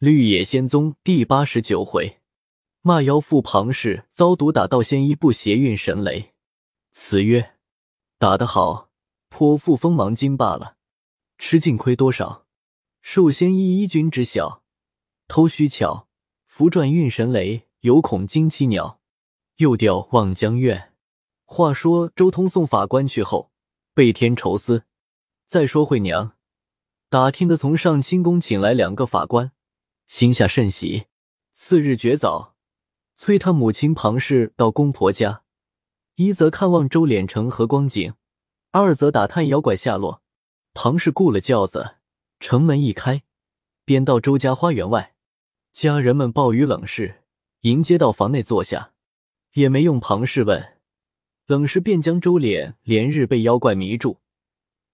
绿野仙踪第八十九回，骂妖妇庞氏遭毒打道仙医不邪运神雷。词曰：打得好，颇负锋芒金罢了；吃尽亏多少，受仙医依君知晓。偷虚巧，符转运神雷，犹恐惊栖鸟。又调望江苑。话说周通送法官去后，倍添愁思。再说惠娘，打听的从上清宫请来两个法官。心下甚喜。次日绝早，催他母亲庞氏到公婆家，一则看望周敛成和光景，二则打探妖怪下落。庞氏雇了轿子，城门一开，便到周家花园外。家人们报与冷氏，迎接到房内坐下，也没用庞氏问，冷氏便将周敛连日被妖怪迷住，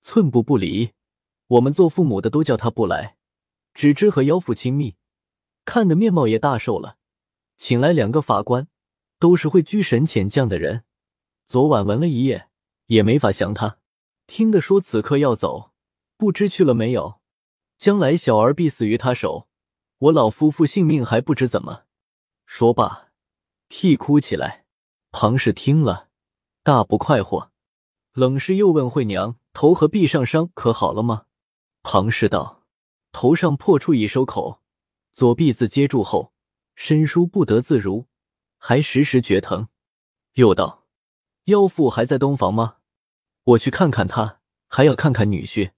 寸步不离。我们做父母的都叫他不来，只知和妖父亲密。看的面貌也大瘦了，请来两个法官，都是会拘神遣将的人。昨晚闻了一夜，也没法降他。听得说此刻要走，不知去了没有。将来小儿必死于他手，我老夫妇性命还不知怎么。说罢，啼哭起来。庞氏听了，大不快活。冷氏又问惠娘：“头和臂上伤可好了吗？”庞氏道：“头上破处已收口。”左臂自接住后，伸舒不得自如，还时时觉疼。又道：“妖妇还在东房吗？我去看看她，还要看看女婿。”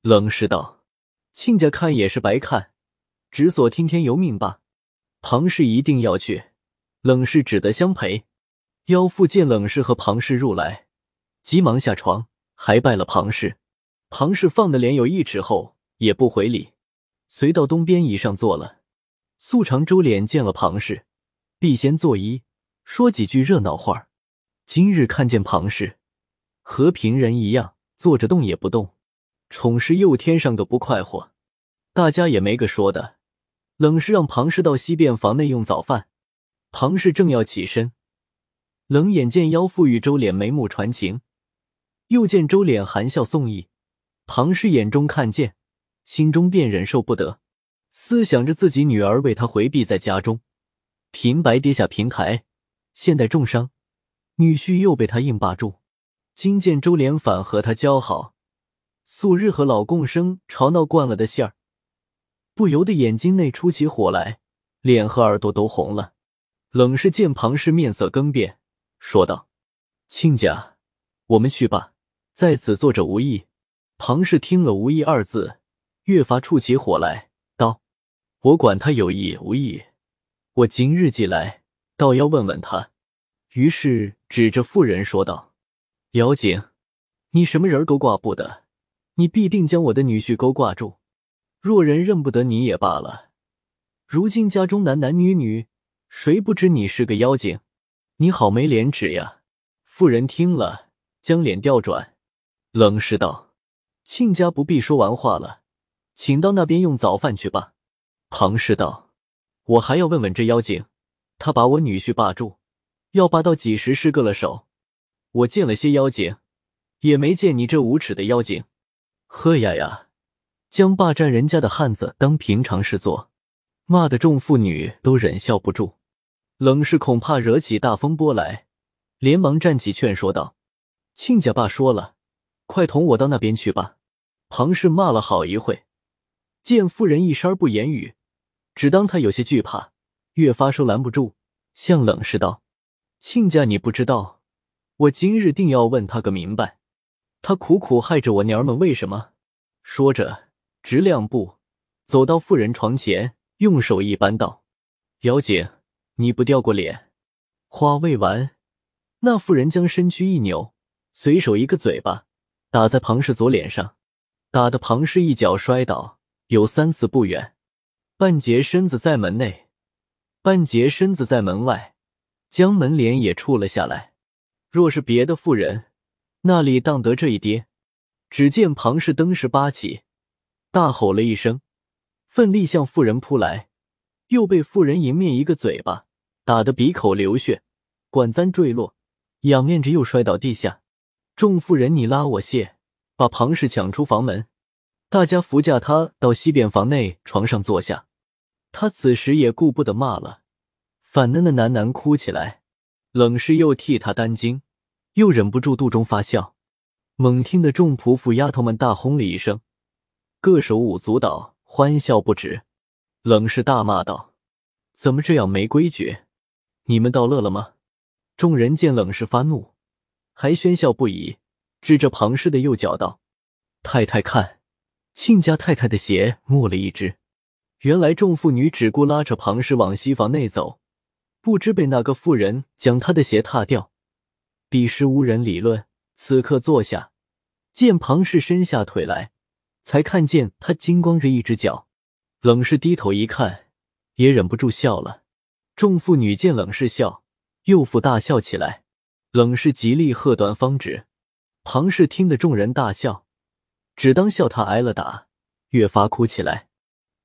冷氏道：“亲家看也是白看，只所听天由命吧。”庞氏一定要去，冷氏只得相陪。妖妇见冷氏和庞氏入来，急忙下床，还拜了庞氏。庞氏放的脸有一尺厚，也不回礼，随到东边椅上坐了。素常周脸见了庞氏，必先作揖，说几句热闹话今日看见庞氏，和平人一样坐着动也不动，宠氏又添上个不快活，大家也没个说的。冷是让庞氏到西便房内用早饭，庞氏正要起身，冷眼见妖妇与周脸眉目传情，又见周脸含笑送意，庞氏眼中看见，心中便忍受不得。思想着自己女儿为他回避在家中，平白跌下平台，现在重伤，女婿又被他硬霸住。今见周连反和他交好，素日和老共生吵闹惯了的馅儿，不由得眼睛内出起火来，脸和耳朵都红了。冷是见庞氏面色更变，说道：“亲家，我们去吧，在此坐着无益。”庞氏听了“无益”二字，越发触起火来。我管他有意无意，我今日既来，倒要问问他。于是指着妇人说道：“姚景，你什么人勾挂不得？你必定将我的女婿勾挂住。若人认不得你也罢了。如今家中男男女女，谁不知你是个妖精？你好没廉耻呀！”妇人听了，将脸调转，冷视道：“亲家不必说完话了，请到那边用早饭去吧。”庞氏道：“我还要问问这妖精，他把我女婿霸住，要霸到几时是割了手？我见了些妖精，也没见你这无耻的妖精。呵呀呀，将霸占人家的汉子当平常事做，骂得众妇女都忍笑不住。冷氏恐怕惹起大风波来，连忙站起劝说道：‘亲家爸说了，快同我到那边去吧。’庞氏骂了好一会，见妇人一声不言语。”只当他有些惧怕，越发收拦不住，向冷氏道：“亲家，你不知道，我今日定要问他个明白。他苦苦害着我娘儿们，为什么？”说着，直两步走到妇人床前，用手一扳道：“姚景，你不掉过脸？”话未完，那妇人将身躯一扭，随手一个嘴巴打在庞氏左脸上，打得庞氏一脚摔倒，有三四步远。半截身子在门内，半截身子在门外，将门帘也触了下来。若是别的妇人，那里当得这一跌？只见庞氏登时扒起，大吼了一声，奋力向妇人扑来，又被妇人迎面一个嘴巴打得鼻口流血，管簪坠落，仰面着又摔倒地下。众妇人你拉我谢，把庞氏抢出房门，大家扶架他到西边房内床上坐下。他此时也顾不得骂了，反嫩的喃喃哭起来。冷氏又替他担惊，又忍不住肚中发笑。猛听得众仆妇丫头们大轰了一声，各手舞足蹈，欢笑不止。冷氏大骂道：“怎么这样没规矩？你们倒乐了吗？”众人见冷氏发怒，还喧笑不已，指着庞氏的右脚道：“太太看，亲家太太的鞋磨了一只。”原来众妇女只顾拉着庞氏往西房内走，不知被那个妇人将他的鞋踏掉。彼时无人理论。此刻坐下，见庞氏伸下腿来，才看见他金光着一只脚。冷氏低头一看，也忍不住笑了。众妇女见冷氏笑，又复大笑起来。冷氏极力喝断方止。庞氏听得众人大笑，只当笑他挨了打，越发哭起来。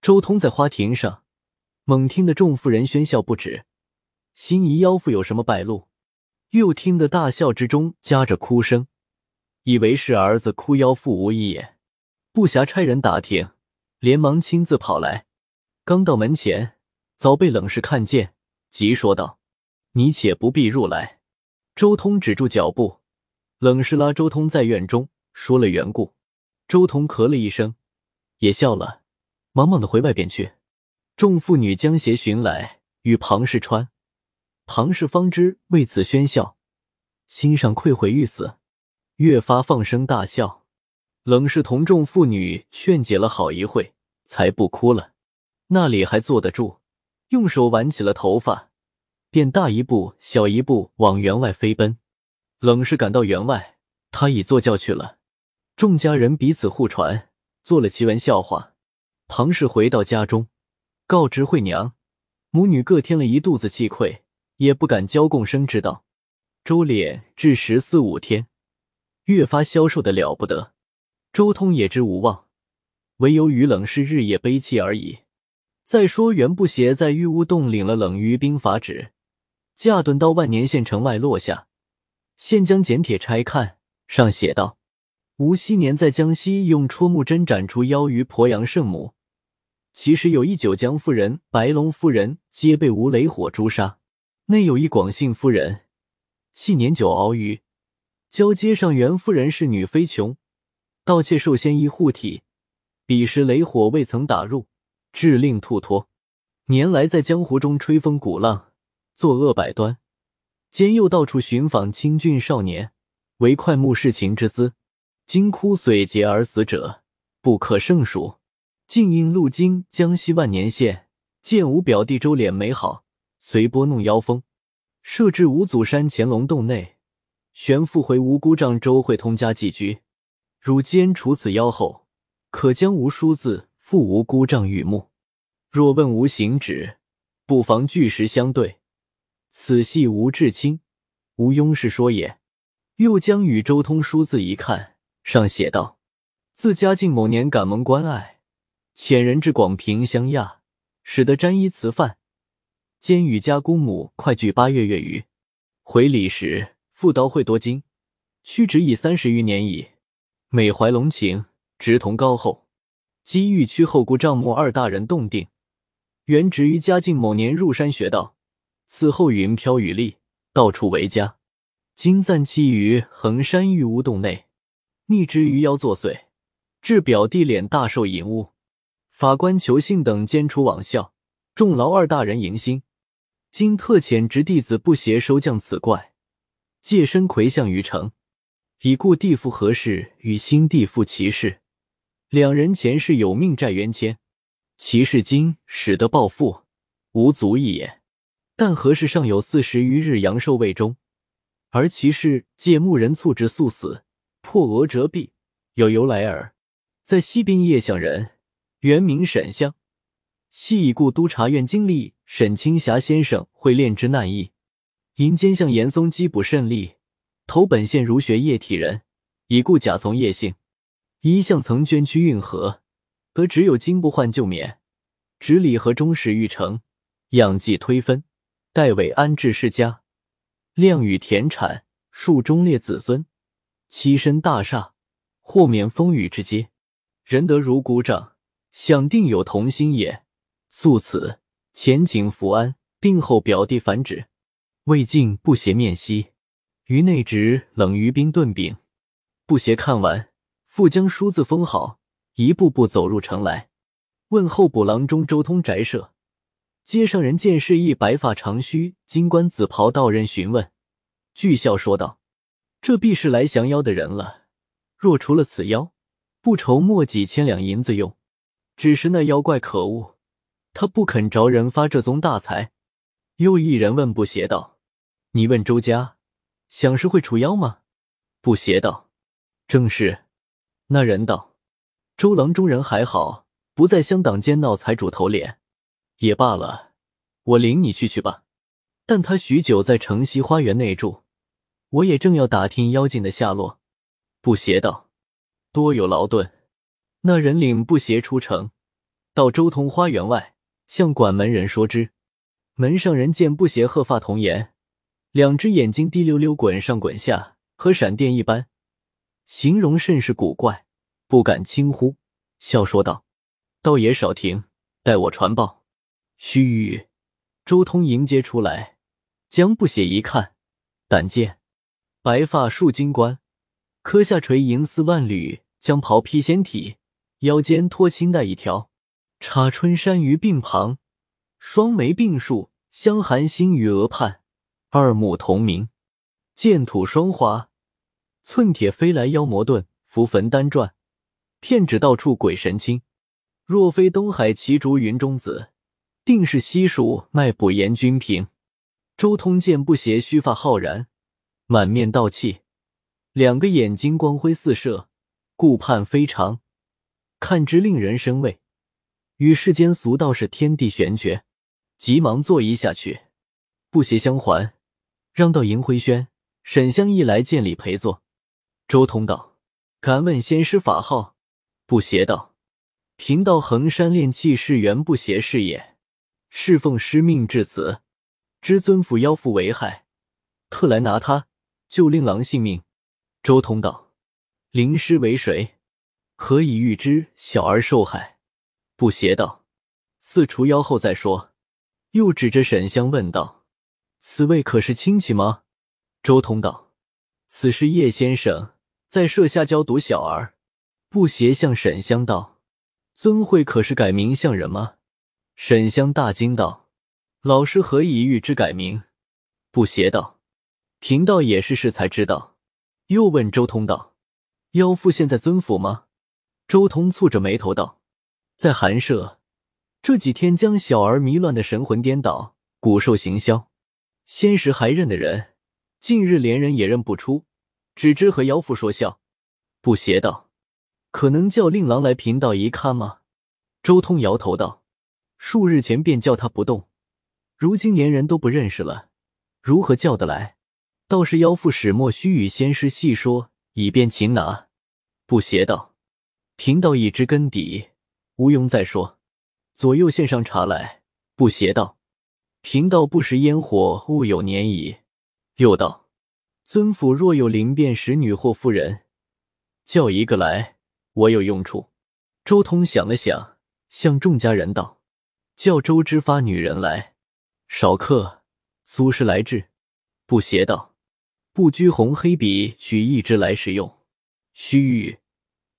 周通在花亭上猛听得众妇人喧笑不止，心疑妖妇有什么败露。又听得大笑之中夹着哭声，以为是儿子哭妖妇无疑也，不暇差人打听，连忙亲自跑来。刚到门前，早被冷氏看见，急说道：“你且不必入来。”周通止住脚步，冷氏拉周通在院中说了缘故。周通咳了一声，也笑了，忙忙的回外边去。众妇女将鞋寻来，与庞氏穿。庞氏方知为此喧笑，心上愧悔欲死，越发放声大笑。冷氏同众妇女劝解了好一会，才不哭了。那里还坐得住？用手挽起了头发，便大一步小一步往园外飞奔。冷氏赶到园外，他已坐轿去了。众家人彼此互传，做了奇闻笑话。庞氏回到家中，告知惠娘，母女各添了一肚子气愧。也不敢交共生之道。周脸至十四五天，越发消瘦的了不得。周通也知无望，唯有与冷氏日夜悲泣而已。再说袁不邪在玉乌洞领了冷于兵法旨，驾遁到万年县城外落下，现将简帖拆看，上写道：吴昔年在江西用戳木针斩出妖鱼鄱阳圣母，其实有一九江夫人、白龙夫人，皆被吴雷火诛杀。内有一广信夫人，系年久熬鱼，交接上袁夫人是女非穷，盗窃受仙衣护体，彼时雷火未曾打入，致令吐脱。年来在江湖中吹风鼓浪，作恶百端，兼又到处寻访清俊少年，为快目视情之资，惊枯髓竭而死者不可胜数。竟因路经江西万年县，见吾表弟周脸美好。随拨弄妖风，设置五祖山乾隆洞内，旋复回无辜丈周会通家寄居。汝今除此妖后，可将吾书字付无辜丈玉木。若问无行止，不妨据实相对。此系吴志清，无庸是说也。又将与周通书字一看，上写道：自嘉靖某年感蒙关爱，遣人至广平乡亚，使得沾衣辞饭。兼与家姑母快聚八月月余，回礼时复刀会多金，屈指已三十余年矣。美怀龙情，直同高后。机遇屈后姑丈母二大人洞定，原职于嘉靖某年入山学道，此后云飘雨丽，到处为家。今暂栖于衡山玉屋洞内，逆之余妖作祟，致表弟脸大受淫污。法官求信等监处枉校，众劳二大人迎新。今特遣直弟子不邪收降此怪，借身魁相于城，以故地父何事与新地父齐氏两人前世有命债冤牵，齐氏今使得报复，无足一也。但何事尚有四十余日阳寿未终，而齐氏借牧人促之速死，破额折臂，有由来耳。在西滨叶向人，原名沈相，系已故督察院经历。沈青霞先生会炼之难易，因奸相严嵩缉捕甚利，投本县儒学业体人，已故甲从叶姓，一向曾捐躯运河，得只有金不换旧免，执礼和终始欲成，养继推分，代为安置世家，量与田产，数忠烈子孙，栖身大厦，豁免风雨之阶，仁德如鼓掌，想定有同心也。素此前景福安，病后表弟返旨。魏晋不携面西，于内直冷于冰炖饼。不携看完，复将书字封好，一步步走入城来，问候补郎中周通宅舍。街上人见是一白发长须、金冠紫袍道人询问，俱笑说道：“这必是来降妖的人了。若除了此妖，不愁没几千两银子用。只是那妖怪可恶，他不肯着人发这宗大财。”又一人问不邪道：“你问周家，想是会除妖吗？”不邪道：“正是。”那人道：“周郎中人还好，不在乡党间闹财主头脸。”也罢了，我领你去去吧。但他许久在城西花园内住，我也正要打听妖精的下落。不邪道，多有劳顿。那人领不邪出城，到周通花园外，向管门人说之。门上人见不邪鹤发童颜，两只眼睛滴溜溜滚上滚下，和闪电一般，形容甚是古怪，不敢轻呼，笑说道：“道爷少停，待我传报。”须臾，周通迎接出来，将不写一看，但见白发束金冠，磕下垂银丝万缕，将袍披仙体，腰间托青带一条，插春山于鬓旁，双眉并竖，相含星于额畔，二目同明，剑吐霜华，寸铁飞来妖魔遁，符焚丹转，片纸到处鬼神清。若非东海奇竹云中子。定是西蜀卖卜阎君平。周通见不邪须发浩然，满面道气，两个眼睛光辉四射，顾盼非常，看之令人生畏，与世间俗道是天地玄绝，急忙坐一下去。不邪相还，让到银辉轩。沈香一来见礼陪坐。周通道：“敢问仙师法号？”不邪道：“贫道衡山炼气士元不邪是也。”侍奉师命至此，知尊府妖妇为害，特来拿他救令郎性命。周通道：“灵师为谁？何以预知小儿受害？”不邪道：“似除妖后再说。”又指着沈香问道：“此位可是亲戚吗？”周通道：“此是叶先生在设下教毒小儿。”不邪向沈香道：“尊会可是改名相人吗？”沈香大惊道：“老师何以预知改名？”不邪道：“贫道也是事才知道。”又问周通道：“妖妇现在尊府吗？”周通蹙着眉头道：“在寒舍。这几天将小儿迷乱的神魂颠倒，骨瘦行销。先时还认的人，近日连人也认不出，只知和妖妇说笑。”不邪道：“可能叫令郎来贫道一看吗？”周通摇头道。数日前便叫他不动，如今连人都不认识了，如何叫得来？倒是妖妇始末须与仙师细说，以便擒拿。不邪道，贫道已知根底，无庸再说。左右献上茶来。不邪道，贫道不食烟火，物有年矣。又道，尊府若有灵便使女或妇人，叫一个来，我有用处。周通想了想，向众家人道。叫周知发女人来，少客。苏轼来至，不邪道，不拘红黑笔，取一支来使用。须臾，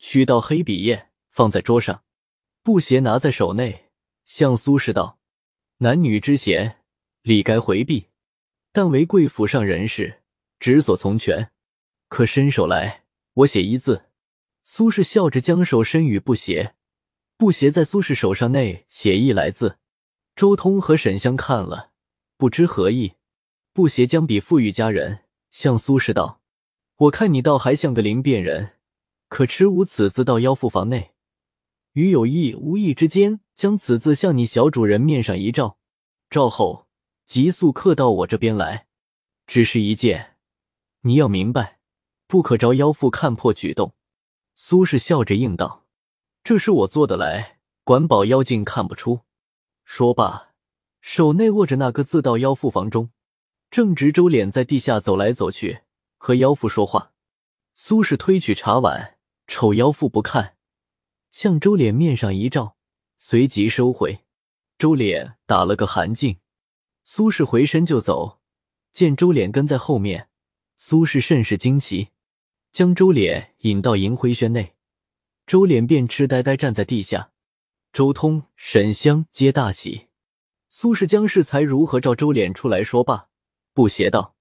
取到黑笔砚，放在桌上。布鞋拿在手内，向苏轼道：“男女之嫌，理该回避，但为贵府上人士，只所从权。可伸手来，我写一字。”苏轼笑着将手伸与布鞋，布鞋在苏轼手上内写一来字，周通和沈香看了，不知何意。布鞋将笔付与家人，向苏轼道：“我看你倒还像个灵便人，可持吾此字到妖妇房内，与有意无意之间将此字向你小主人面上一照，照后急速刻到我这边来。只是一件，你要明白，不可着妖妇看破举动。”苏轼笑着应道。这是我做的来，管保妖精看不出。说罢，手内握着那个字到妖妇房中，正值周脸在地下走来走去，和妖妇说话。苏轼推取茶碗，丑妖妇不看，向周脸面上一照，随即收回。周脸打了个寒噤。苏轼回身就走，见周脸跟在后面，苏轼甚是惊奇，将周脸引到银灰轩内，周脸便痴呆呆站在地下。周通、沈香皆大喜。苏轼将适才如何召周脸出来说罢，不邪道：“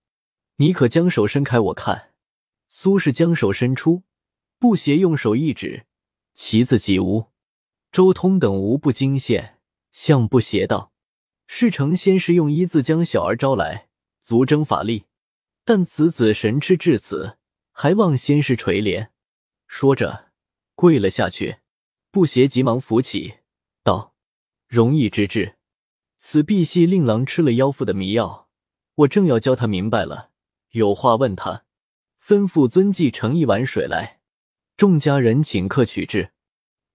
你可将手伸开，我看。”苏轼将手伸出，不邪用手一指：“其字即无？”周通等无不惊现，向不邪道：“事成先是用一字将小儿招来，足征法力。但此子神痴至此，还望先师垂怜。”说着跪了下去。不邪急忙扶起，道：“容易之至。此必系令郎吃了妖妇的迷药，我正要教他明白了，有话问他。”吩咐遵纪盛一碗水来，众家人请客取至。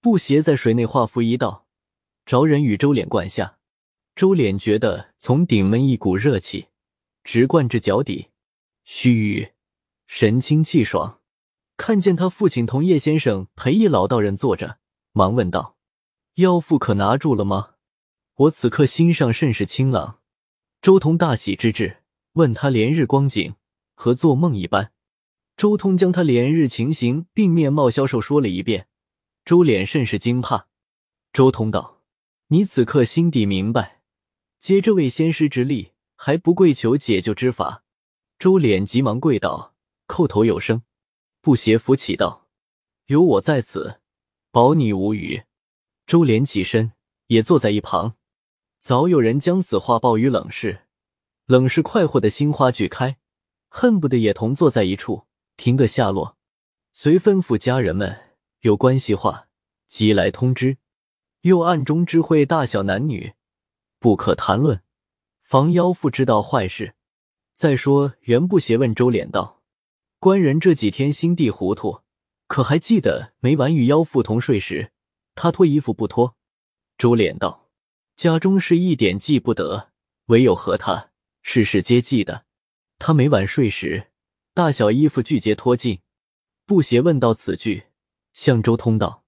布鞋在水内画符一道，着人与周脸灌下。周脸觉得从顶门一股热气直灌至脚底，须臾神清气爽。看见他父亲同叶先生陪一老道人坐着，忙问道：“妖妇可拿住了吗？”我此刻心上甚是清朗。周同大喜之至，问他连日光景和做梦一般。周通将他连日情形并面貌消瘦说了一遍，周脸甚是惊怕。周通道：“你此刻心底明白，接这位仙师之力，还不跪求解救之法？”周脸急忙跪倒，叩头有声。不邪扶起道：“有我在此，保你无虞。”周脸起身，也坐在一旁。早有人将此话报于冷氏，冷氏快活的心花俱开，恨不得也同坐在一处。听个下落，随吩咐家人们有关系话即来通知，又暗中知会大小男女，不可谈论，防妖妇知道坏事。再说，袁不邪问周脸道：“官人这几天心地糊涂，可还记得每晚与妖妇同睡时，他脱衣服不脱？”周脸道：“家中事一点记不得，唯有和他事事皆记得。他每晚睡时。”大小衣服俱皆脱尽，布鞋问到此句，向周通道：“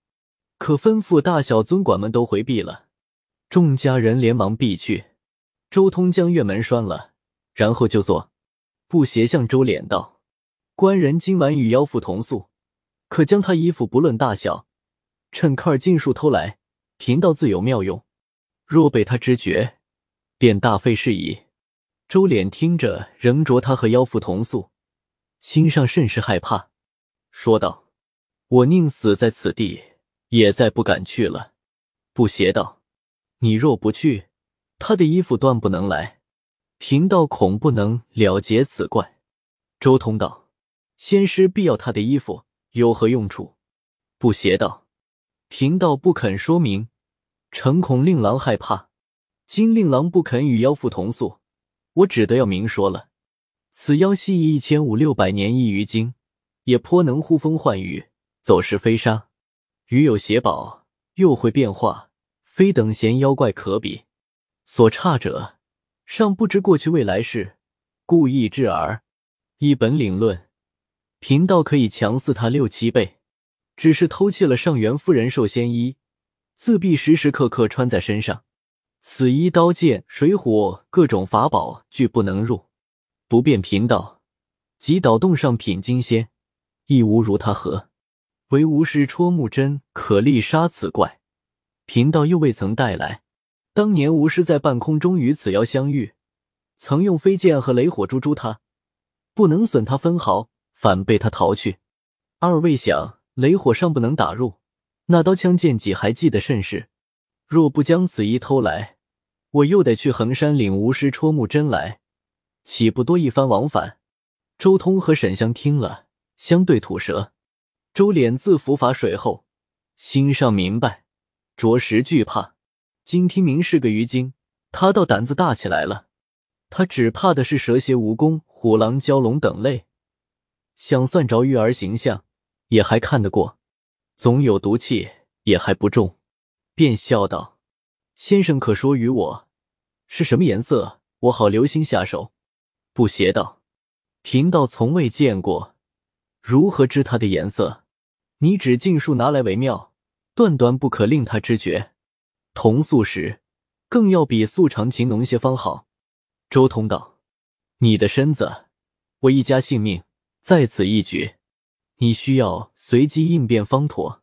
可吩咐大小尊管们都回避了。”众家人连忙避去。周通将院门拴了，然后就坐。布鞋向周脸道：“官人今晚与妖妇同宿，可将他衣服不论大小，趁客儿尽数偷来，贫道自有妙用。若被他知觉，便大费事矣。”周脸听着，仍着他和妖妇同宿。心上甚是害怕，说道：“我宁死在此地，也再不敢去了。”不邪道：“你若不去，他的衣服断不能来，贫道恐不能了结此怪。”周通道：“仙师必要他的衣服，有何用处？”不邪道：“贫道不肯说明，诚恐令郎害怕。今令郎不肯与妖妇同宿，我只得要明说了。”此妖系一千五六百年一余经，也颇能呼风唤雨、走石飞沙，余有邪宝，又会变化，非等闲妖怪可比。所差者，尚不知过去未来事，故意至耳。一本领论，贫道可以强似他六七倍。只是偷窃了上元夫人寿仙衣，自必时时刻刻穿在身上。此衣刀剑水火各种法宝俱不能入。不变贫道，即倒洞上品金仙，亦无如他何。唯无师戳木针可力杀此怪，贫道又未曾带来。当年无师在半空中与此妖相遇，曾用飞剑和雷火诛诛他，不能损他分毫，反被他逃去。二位想雷火尚不能打入，那刀枪剑戟还记得甚是。若不将此衣偷来，我又得去衡山领无师戳木针来。岂不多一番往返？周通和沈香听了，相对吐舌。周脸自伏法水后，心上明白，着实惧怕。今听明是个鱼精，他倒胆子大起来了。他只怕的是蛇蝎、蜈蚣、虎狼、蛟龙等类。想算着玉儿形象，也还看得过，总有毒气，也还不重。便笑道：“先生可说与我，是什么颜色？我好留心下手。”不邪道，贫道从未见过，如何知它的颜色？你只尽数拿来为妙，断断不可令他知觉。同宿时，更要比素常情浓些方好。周通道：“你的身子，我一家性命在此一举，你需要随机应变方妥。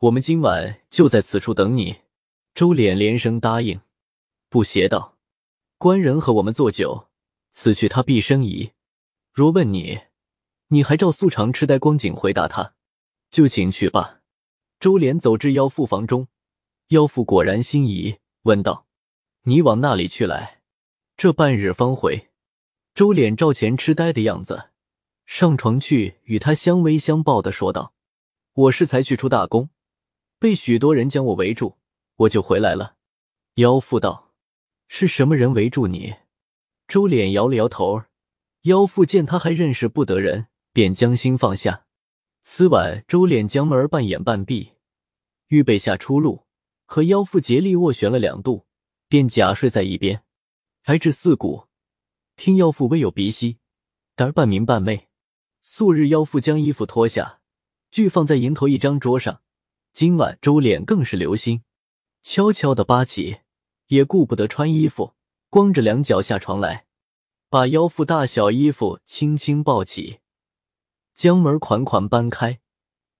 我们今晚就在此处等你。”周脸连声答应。不邪道：“官人和我们做酒，此去他必生疑。若问你，你还照素常痴呆光景回答他，就请去吧。”周敛走至妖妇房中，妖妇果然心仪，问道：“你往那里去来？这半日方回。”周敛照前痴呆的样子，上床去与他相偎相抱的说道：“我是才去出大功，被许多人将我围住，我就回来了。”妖妇道：“是什么人围住你？”周敛摇了摇头。妖妇见他还认识不得人，便将心放下。此晚，周敛将门半掩半闭，预备下出路，和妖妇竭力斡旋了两度，便假睡在一边，挨至四鼓，听妖妇微有鼻息，但半明半昧。素日妖妇将衣服脱下，俱放在迎头一张桌上。今晚周敛更是留心，悄悄的扒起，也顾不得穿衣服，光着两脚下床来。把腰腹大小衣服轻轻抱起，将门款款搬开，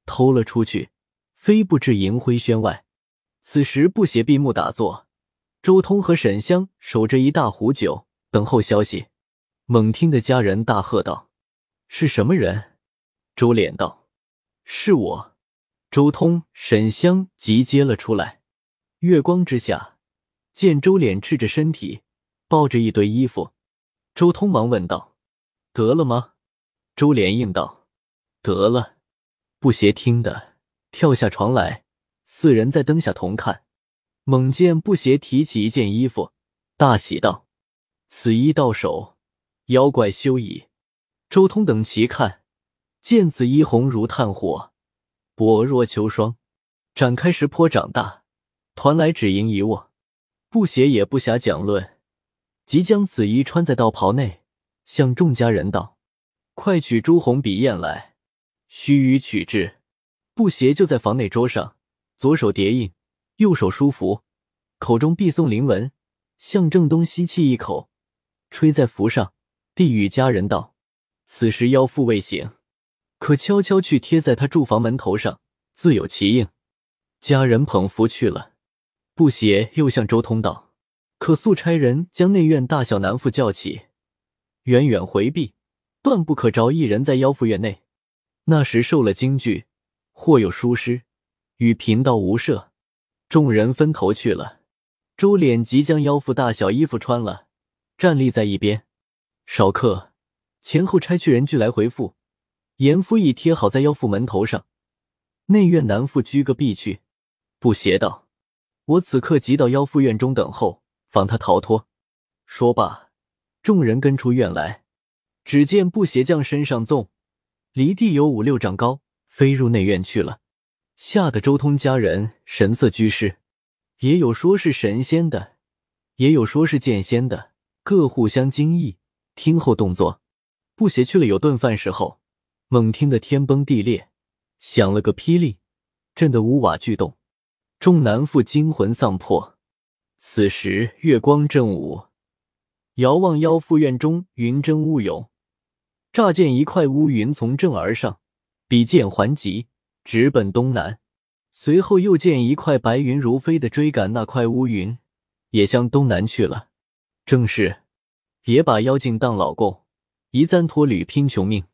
偷了出去，飞步至银灰轩外。此时不斜闭目打坐，周通和沈香守着一大壶酒，等候消息。猛听的家人大喝道：“是什么人？”周脸道：“是我。”周通、沈香急接了出来。月光之下，见周脸赤着身体，抱着一堆衣服。周通忙问道：“得了吗？”周连应道：“得了。”不协听的跳下床来，四人在灯下同看，猛见不协提起一件衣服，大喜道：“此衣到手，妖怪休矣。”周通等齐看，见此衣红如炭火，薄若秋霜，展开时颇长大，团来只盈一握。不协也不暇讲论。即将此衣穿在道袍内，向众家人道：“快取朱红笔砚来。”须臾取至，布鞋就在房内桌上，左手叠印，右手书符，口中必诵灵文，向正东吸气一口，吹在符上，递与家人道：“此时妖妇未醒，可悄悄去贴在他住房门头上，自有其应。”家人捧符去了，布鞋又向周通道。可速差人将内院大小男妇叫起，远远回避，断不可着一人在妖妇院内。那时受了惊惧，或有疏失，与贫道无涉。众人分头去了。周脸即将妖妇大小衣服穿了，站立在一边。少客前后差去人俱来回复，严夫已贴好在妖妇门头上。内院男妇居个避去。不邪道：“我此刻即到妖妇院中等候。”防他逃脱。说罢，众人跟出院来。只见布鞋匠身上纵，离地有五六丈高，飞入内院去了。吓得周通家人神色居士，也有说是神仙的，也有说是剑仙的，各互相惊异。听后动作，布鞋去了有顿饭时候，猛听得天崩地裂，响了个霹雳，震得屋瓦俱动，众男妇惊魂丧魄。此时月光正午，遥望妖妇院中云蒸雾涌，乍见一块乌云从正而上，比剑还急，直奔东南。随后又见一块白云如飞的追赶那块乌云，也向东南去了。正是别把妖精当老公，一簪脱履拼穷命。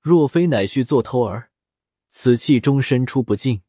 若非乃须做偷儿，此气终身出不尽。